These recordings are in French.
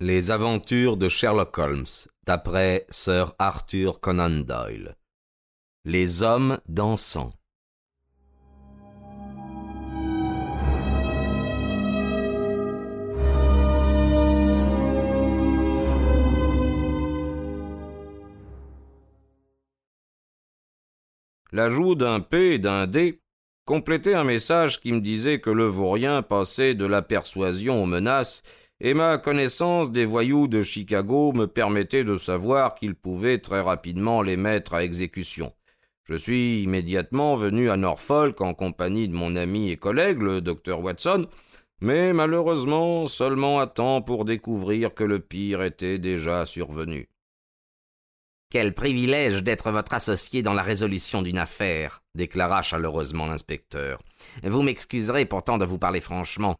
Les aventures de Sherlock Holmes, d'après Sir Arthur Conan Doyle. Les hommes dansants. L'ajout d'un P et d'un D complétait un message qui me disait que le vaurien passait de la persuasion aux menaces et ma connaissance des voyous de Chicago me permettait de savoir qu'il pouvait très rapidement les mettre à exécution. Je suis immédiatement venu à Norfolk en compagnie de mon ami et collègue, le docteur Watson, mais malheureusement seulement à temps pour découvrir que le pire était déjà survenu. Quel privilège d'être votre associé dans la résolution d'une affaire, déclara chaleureusement l'inspecteur. Vous m'excuserez pourtant de vous parler franchement.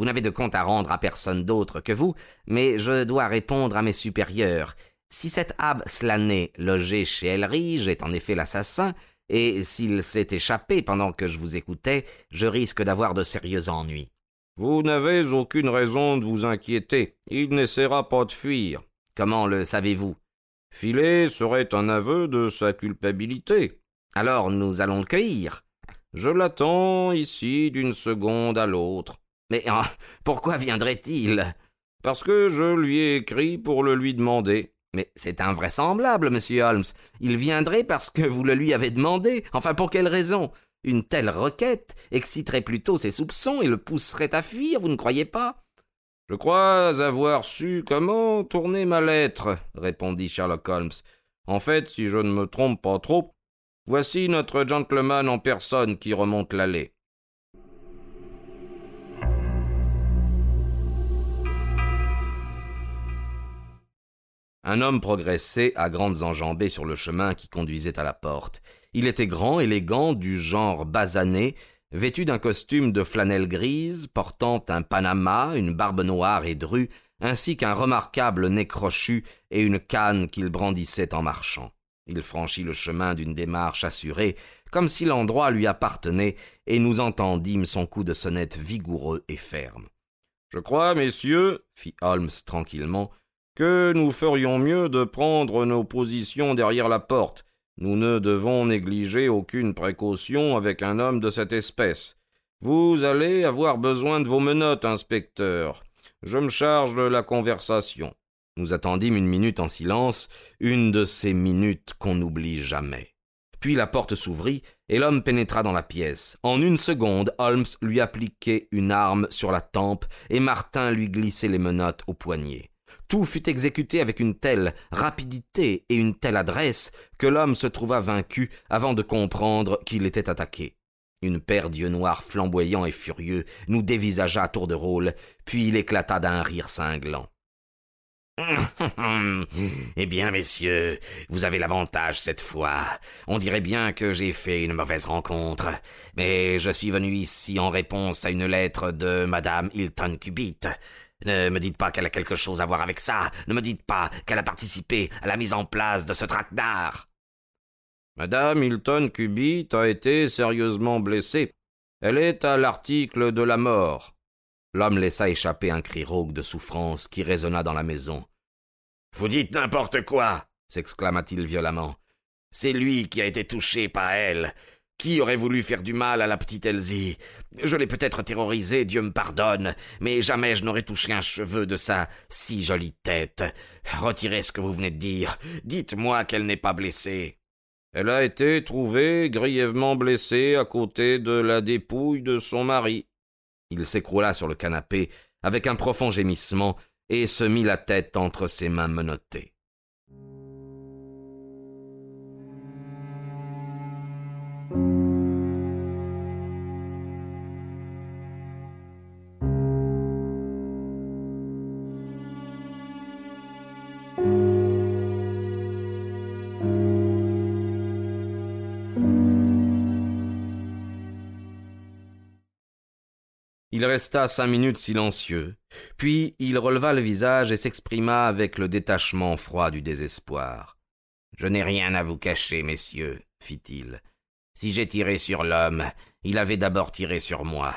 Vous n'avez de compte à rendre à personne d'autre que vous, mais je dois répondre à mes supérieurs. Si cet Ab Slané logé chez Elrige est en effet l'assassin, et s'il s'est échappé pendant que je vous écoutais, je risque d'avoir de sérieux ennuis. Vous n'avez aucune raison de vous inquiéter. Il n'essaiera pas de fuir. Comment le savez-vous? Filer serait un aveu de sa culpabilité. Alors nous allons le cueillir. Je l'attends ici d'une seconde à l'autre. Mais ah, pourquoi viendrait-il? Parce que je lui ai écrit pour le lui demander. Mais c'est invraisemblable, monsieur Holmes. Il viendrait parce que vous le lui avez demandé. Enfin, pour quelle raison? Une telle requête exciterait plutôt ses soupçons et le pousserait à fuir, vous ne croyez pas? Je crois avoir su comment tourner ma lettre, répondit Sherlock Holmes. En fait, si je ne me trompe pas trop, voici notre gentleman en personne qui remonte l'allée. Un homme progressait à grandes enjambées sur le chemin qui conduisait à la porte. Il était grand, élégant, du genre basané, vêtu d'un costume de flanelle grise, portant un panama, une barbe noire et drue, ainsi qu'un remarquable nez crochu et une canne qu'il brandissait en marchant. Il franchit le chemin d'une démarche assurée, comme si l'endroit lui appartenait, et nous entendîmes son coup de sonnette vigoureux et ferme. Je crois, messieurs, fit Holmes tranquillement, que nous ferions mieux de prendre nos positions derrière la porte? Nous ne devons négliger aucune précaution avec un homme de cette espèce. Vous allez avoir besoin de vos menottes, inspecteur. Je me charge de la conversation. Nous attendîmes une minute en silence, une de ces minutes qu'on n'oublie jamais. Puis la porte s'ouvrit et l'homme pénétra dans la pièce. En une seconde, Holmes lui appliquait une arme sur la tempe et Martin lui glissait les menottes au poignet. Tout fut exécuté avec une telle rapidité et une telle adresse que l'homme se trouva vaincu avant de comprendre qu'il était attaqué. Une paire d'yeux noirs flamboyants et furieux nous dévisagea à tour de rôle, puis il éclata d'un rire cinglant. eh bien, messieurs, vous avez l'avantage cette fois. On dirait bien que j'ai fait une mauvaise rencontre, mais je suis venu ici en réponse à une lettre de Madame Hilton Cubitt. Ne me dites pas qu'elle a quelque chose à voir avec ça. Ne me dites pas qu'elle a participé à la mise en place de ce traquenard. Madame Hilton Cubitt a été sérieusement blessée. Elle est à l'article de la mort. L'homme laissa échapper un cri rauque de souffrance qui résonna dans la maison. Vous dites n'importe quoi s'exclama-t-il violemment. C'est lui qui a été touché par elle. Qui aurait voulu faire du mal à la petite Elsie? Je l'ai peut-être terrorisée, Dieu me pardonne, mais jamais je n'aurais touché un cheveu de sa si jolie tête. Retirez ce que vous venez de dire. Dites-moi qu'elle n'est pas blessée. Elle a été trouvée grièvement blessée à côté de la dépouille de son mari. Il s'écroula sur le canapé avec un profond gémissement et se mit la tête entre ses mains menottées. Il resta cinq minutes silencieux, puis il releva le visage et s'exprima avec le détachement froid du désespoir. Je n'ai rien à vous cacher, messieurs, fit-il. Si j'ai tiré sur l'homme, il avait d'abord tiré sur moi.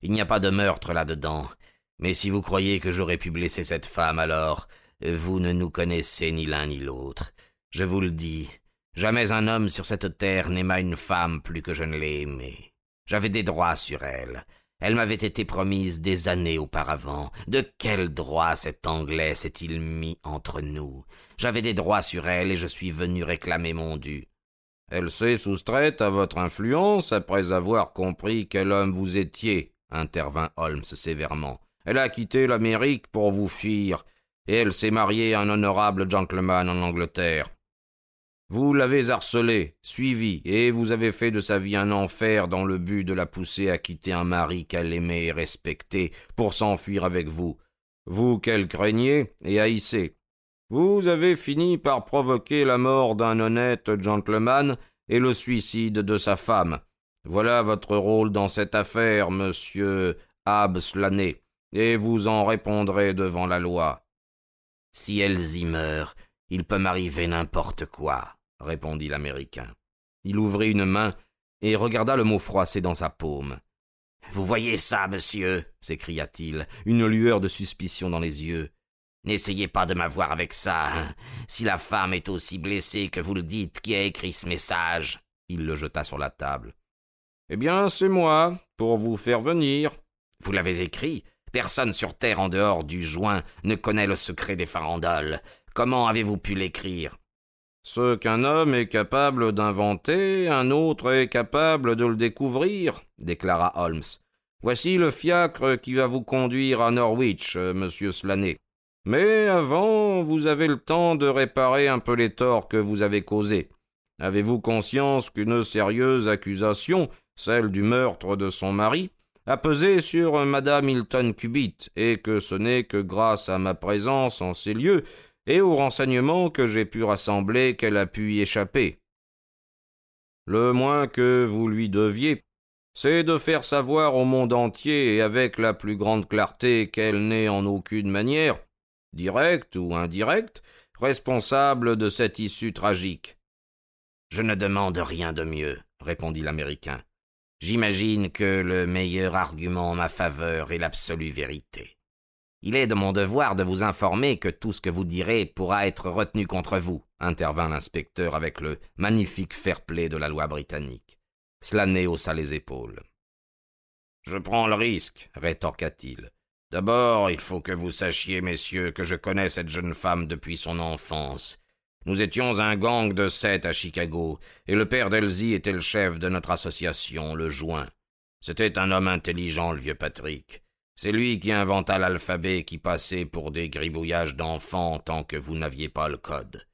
Il n'y a pas de meurtre là-dedans, Mais si vous croyez que j'aurais pu blesser cette femme, alors vous ne nous connaissez ni l'un ni l'autre. Je vous le dis, jamais un homme sur cette terre n'aima une femme plus que je ne l'ai aimée. J'avais des droits sur elle. Elle m'avait été promise des années auparavant. De quel droit cet Anglais s'est-il mis entre nous? J'avais des droits sur elle et je suis venu réclamer mon dû. Elle s'est soustraite à votre influence après avoir compris quel homme vous étiez, intervint Holmes sévèrement. Elle a quitté l'Amérique pour vous fuir, et elle s'est mariée à un honorable gentleman en Angleterre. Vous l'avez harcelée, suivie, et vous avez fait de sa vie un enfer dans le but de la pousser à quitter un mari qu'elle aimait et respectait pour s'enfuir avec vous, vous qu'elle craignait et haïssait. Vous avez fini par provoquer la mort d'un honnête gentleman et le suicide de sa femme. Voilà votre rôle dans cette affaire, monsieur Abslané, et vous en répondrez devant la loi. Si elles y meurent, il peut m'arriver n'importe quoi répondit l'Américain. Il ouvrit une main et regarda le mot froissé dans sa paume. Vous voyez ça, monsieur? s'écria-t-il, une lueur de suspicion dans les yeux. N'essayez pas de m'avoir avec ça. Hein. Si la femme est aussi blessée que vous le dites, qui a écrit ce message Il le jeta sur la table. Eh bien, c'est moi, pour vous faire venir. Vous l'avez écrit Personne sur terre en dehors du joint ne connaît le secret des farandoles. Comment avez-vous pu l'écrire? Ce qu'un homme est capable d'inventer, un autre est capable de le découvrir, déclara Holmes. Voici le fiacre qui va vous conduire à Norwich, euh, monsieur Slaney. Mais avant, vous avez le temps de réparer un peu les torts que vous avez causés. Avez-vous conscience qu'une sérieuse accusation, celle du meurtre de son mari, a pesé sur madame Hilton Cubitt, et que ce n'est que grâce à ma présence en ces lieux et aux renseignements que j'ai pu rassembler qu'elle a pu y échapper. Le moins que vous lui deviez, c'est de faire savoir au monde entier et avec la plus grande clarté qu'elle n'est en aucune manière, directe ou indirecte, responsable de cette issue tragique. Je ne demande rien de mieux, répondit l'Américain. J'imagine que le meilleur argument en ma faveur est l'absolue vérité. Il est de mon devoir de vous informer que tout ce que vous direz pourra être retenu contre vous, intervint l'inspecteur avec le magnifique fair-play de la loi britannique. Slaney haussa les épaules. Je prends le risque, rétorqua-t-il. D'abord, il faut que vous sachiez, messieurs, que je connais cette jeune femme depuis son enfance. Nous étions un gang de sept à Chicago, et le père d'Elsie était le chef de notre association, le Joint. C'était un homme intelligent, le vieux Patrick. C'est lui qui inventa l'alphabet qui passait pour des gribouillages d'enfants tant que vous n'aviez pas le code.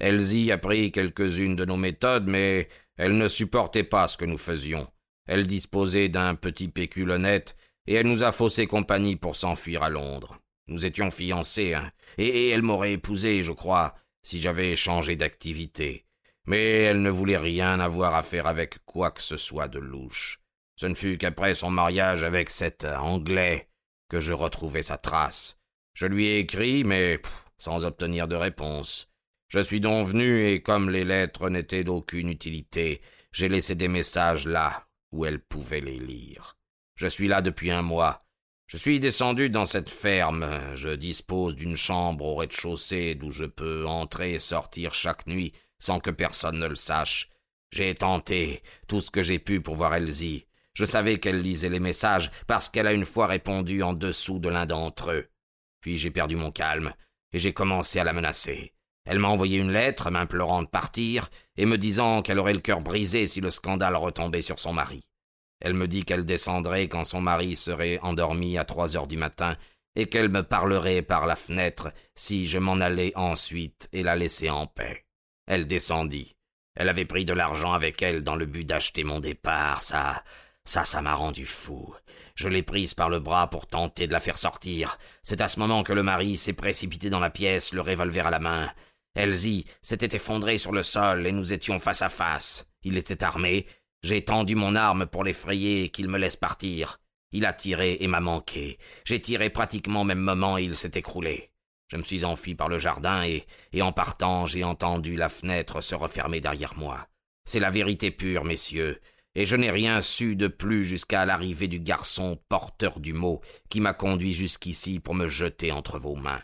Elsie apprit quelques-unes de nos méthodes, mais elle ne supportait pas ce que nous faisions. Elle disposait d'un petit pécule honnête, et elle nous a faussé compagnie pour s'enfuir à Londres. Nous étions fiancés, hein, et elle m'aurait épousé, je crois, si j'avais changé d'activité. Mais elle ne voulait rien avoir à faire avec quoi que ce soit de louche. Ce ne fut qu'après son mariage avec cet Anglais que je retrouvai sa trace. Je lui ai écrit, mais sans obtenir de réponse. Je suis donc venu, et comme les lettres n'étaient d'aucune utilité, j'ai laissé des messages là où elle pouvait les lire. Je suis là depuis un mois. Je suis descendu dans cette ferme. Je dispose d'une chambre au rez-de-chaussée d'où je peux entrer et sortir chaque nuit sans que personne ne le sache. J'ai tenté tout ce que j'ai pu pour voir Elsie. Je savais qu'elle lisait les messages parce qu'elle a une fois répondu en dessous de l'un d'entre eux. Puis j'ai perdu mon calme et j'ai commencé à la menacer. Elle m'a envoyé une lettre m'implorant de partir et me disant qu'elle aurait le cœur brisé si le scandale retombait sur son mari. Elle me dit qu'elle descendrait quand son mari serait endormi à trois heures du matin et qu'elle me parlerait par la fenêtre si je m'en allais ensuite et la laissais en paix. Elle descendit. Elle avait pris de l'argent avec elle dans le but d'acheter mon départ. Ça, ça, ça m'a rendu fou. Je l'ai prise par le bras pour tenter de la faire sortir. C'est à ce moment que le mari s'est précipité dans la pièce, le revolver à la main. Elsie s'était effondrée sur le sol et nous étions face à face. Il était armé. J'ai tendu mon arme pour l'effrayer et qu'il me laisse partir. Il a tiré et m'a manqué. J'ai tiré pratiquement au même moment et il s'est écroulé. Je me suis enfui par le jardin et, et en partant, j'ai entendu la fenêtre se refermer derrière moi. C'est la vérité pure, messieurs et je n'ai rien su de plus jusqu'à l'arrivée du garçon porteur du mot qui m'a conduit jusqu'ici pour me jeter entre vos mains.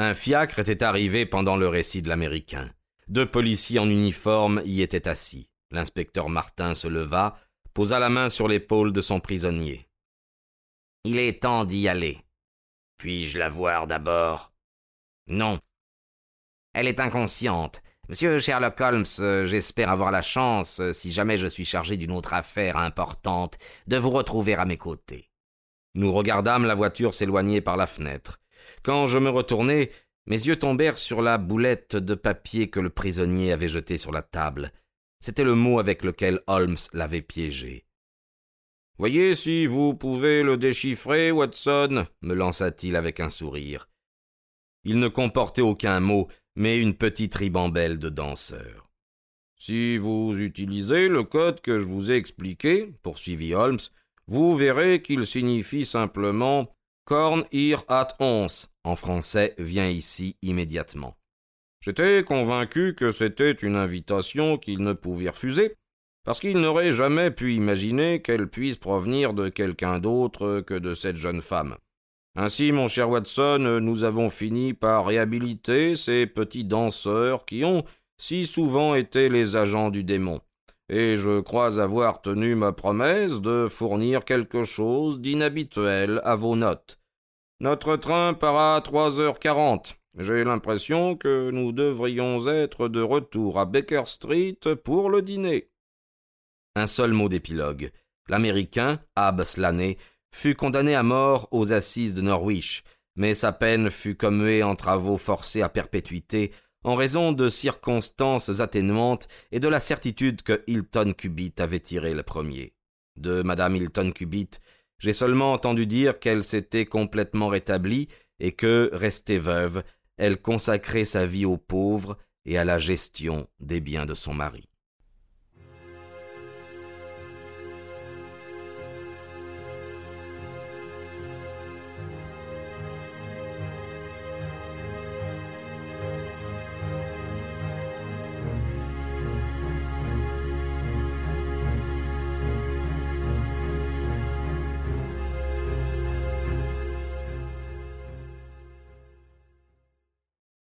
Un fiacre était arrivé pendant le récit de l'Américain. Deux policiers en uniforme y étaient assis. L'inspecteur Martin se leva, posa la main sur l'épaule de son prisonnier. Il est temps d'y aller. Puis-je la voir d'abord? Non. Elle est inconsciente. Monsieur Sherlock Holmes, j'espère avoir la chance, si jamais je suis chargé d'une autre affaire importante, de vous retrouver à mes côtés. Nous regardâmes la voiture s'éloigner par la fenêtre. Quand je me retournai, mes yeux tombèrent sur la boulette de papier que le prisonnier avait jetée sur la table. C'était le mot avec lequel Holmes l'avait piégé. Voyez si vous pouvez le déchiffrer, Watson, me lança-t-il avec un sourire. Il ne comportait aucun mot, mais une petite ribambelle de danseur. Si vous utilisez le code que je vous ai expliqué, poursuivit Holmes, vous verrez qu'il signifie simplement Corn ir at ons, en français, vient ici immédiatement. J'étais convaincu que c'était une invitation qu'il ne pouvait refuser, parce qu'il n'aurait jamais pu imaginer qu'elle puisse provenir de quelqu'un d'autre que de cette jeune femme. Ainsi, mon cher Watson, nous avons fini par réhabiliter ces petits danseurs qui ont si souvent été les agents du démon et je crois avoir tenu ma promesse de fournir quelque chose d'inhabituel à vos notes. Notre train part à trois heures quarante. J'ai l'impression que nous devrions être de retour à Baker Street pour le dîner. Un seul mot d'épilogue. L'Américain, Ab Slaney, fut condamné à mort aux assises de Norwich, mais sa peine fut commuée en travaux forcés à perpétuité en raison de circonstances atténuantes et de la certitude que Hilton Cubitt avait tiré le premier. De madame Hilton Cubitt, j'ai seulement entendu dire qu'elle s'était complètement rétablie et que, restée veuve, elle consacrait sa vie aux pauvres et à la gestion des biens de son mari.